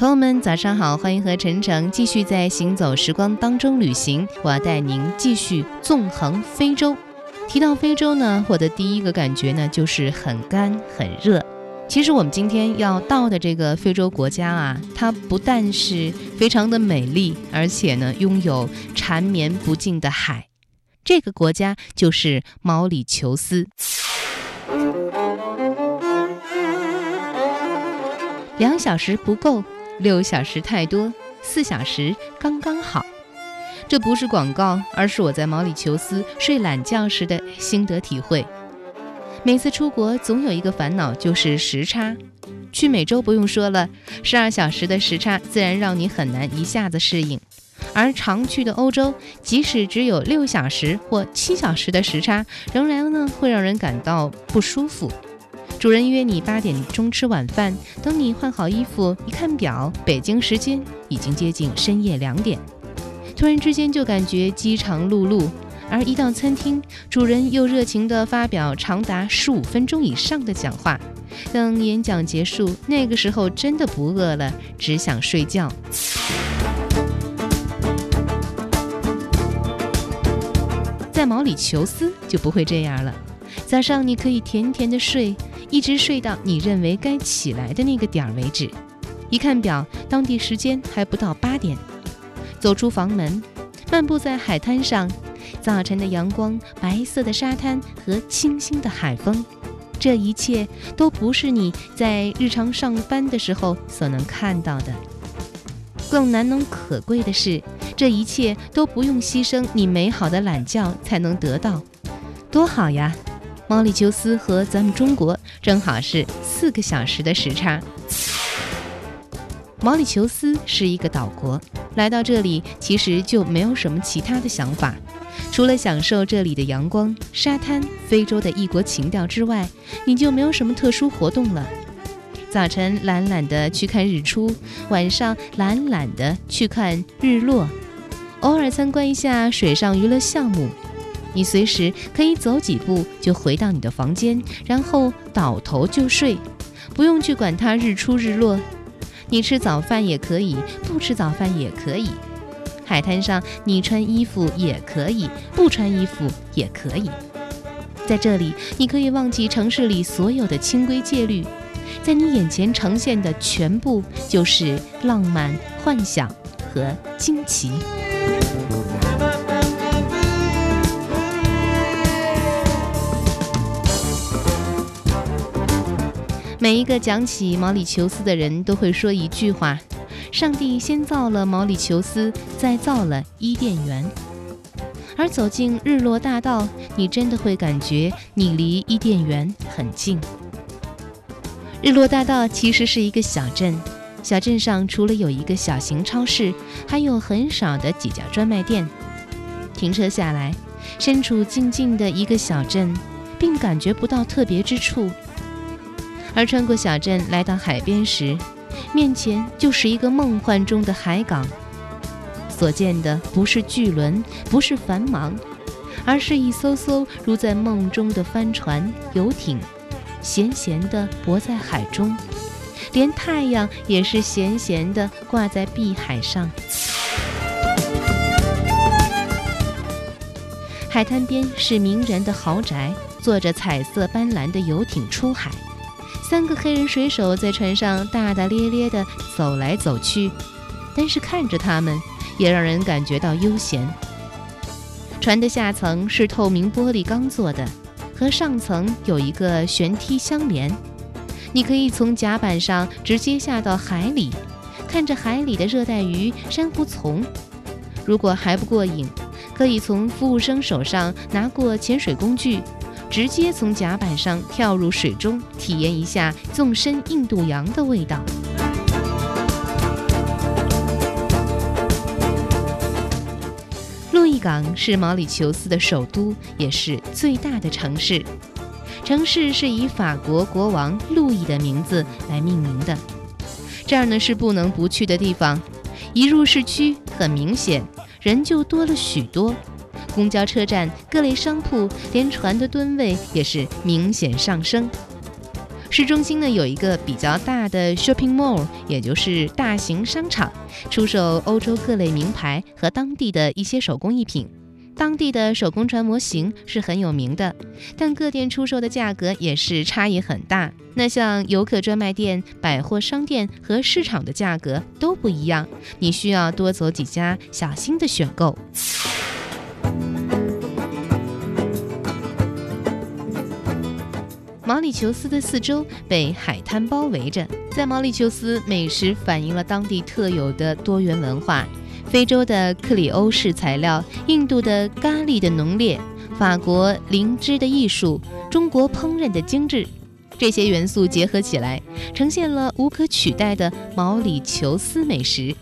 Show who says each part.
Speaker 1: 朋友们，早上好，欢迎和晨晨继续在行走时光当中旅行。我要带您继续纵横非洲。提到非洲呢，我的第一个感觉呢就是很干很热。其实我们今天要到的这个非洲国家啊，它不但是非常的美丽，而且呢拥有缠绵不尽的海。这个国家就是毛里求斯。两小时不够。六小时太多，四小时刚刚好。这不是广告，而是我在毛里求斯睡懒觉时的心得体会。每次出国，总有一个烦恼，就是时差。去美洲不用说了，十二小时的时差自然让你很难一下子适应；而常去的欧洲，即使只有六小时或七小时的时差，仍然呢会让人感到不舒服。主人约你八点钟吃晚饭，等你换好衣服，一看表，北京时间已经接近深夜两点。突然之间就感觉饥肠辘辘，而一到餐厅，主人又热情地发表长达十五分钟以上的讲话。等演讲结束，那个时候真的不饿了，只想睡觉。在毛里求斯就不会这样了，早上你可以甜甜的睡。一直睡到你认为该起来的那个点儿为止。一看表，当地时间还不到八点。走出房门，漫步在海滩上，早晨的阳光、白色的沙滩和清新的海风，这一切都不是你在日常上班的时候所能看到的。更难能可贵的是，这一切都不用牺牲你美好的懒觉才能得到，多好呀！毛里求斯和咱们中国正好是四个小时的时差。毛里求斯是一个岛国，来到这里其实就没有什么其他的想法，除了享受这里的阳光、沙滩、非洲的异国情调之外，你就没有什么特殊活动了。早晨懒懒的去看日出，晚上懒懒的去看日落，偶尔参观一下水上娱乐项目。你随时可以走几步就回到你的房间，然后倒头就睡，不用去管它日出日落。你吃早饭也可以，不吃早饭也可以。海滩上你穿衣服也可以，不穿衣服也可以。在这里，你可以忘记城市里所有的清规戒律，在你眼前呈现的全部就是浪漫、幻想和惊奇。每一个讲起毛里求斯的人都会说一句话：“上帝先造了毛里求斯，再造了伊甸园。”而走进日落大道，你真的会感觉你离伊甸园很近。日落大道其实是一个小镇，小镇上除了有一个小型超市，还有很少的几家专卖店。停车下来，身处静静的一个小镇，并感觉不到特别之处。而穿过小镇来到海边时，面前就是一个梦幻中的海港。所见的不是巨轮，不是繁忙，而是一艘艘如在梦中的帆船、游艇，闲闲地泊在海中，连太阳也是闲闲地挂在碧海上。海滩边是名人的豪宅，坐着彩色斑斓的游艇出海。三个黑人水手在船上大大咧咧地走来走去，但是看着他们，也让人感觉到悠闲。船的下层是透明玻璃钢做的，和上层有一个悬梯相连，你可以从甲板上直接下到海里，看着海里的热带鱼、珊瑚丛。如果还不过瘾，可以从服务生手上拿过潜水工具。直接从甲板上跳入水中，体验一下纵深印度洋的味道。路易港是毛里求斯的首都，也是最大的城市。城市是以法国国王路易的名字来命名的。这儿呢是不能不去的地方。一入市区，很明显人就多了许多。公交车站、各类商铺，连船的吨位也是明显上升。市中心呢有一个比较大的 shopping mall，也就是大型商场，出售欧洲各类名牌和当地的一些手工艺品。当地的手工船模型是很有名的，但各店出售的价格也是差异很大。那像游客专卖店、百货商店和市场的价格都不一样，你需要多走几家，小心的选购。毛里求斯的四周被海滩包围着，在毛里求斯，美食反映了当地特有的多元文化。非洲的克里欧式材料，印度的咖喱的浓烈，法国灵芝的艺术，中国烹饪的精致，这些元素结合起来，呈现了无可取代的毛里求斯美食。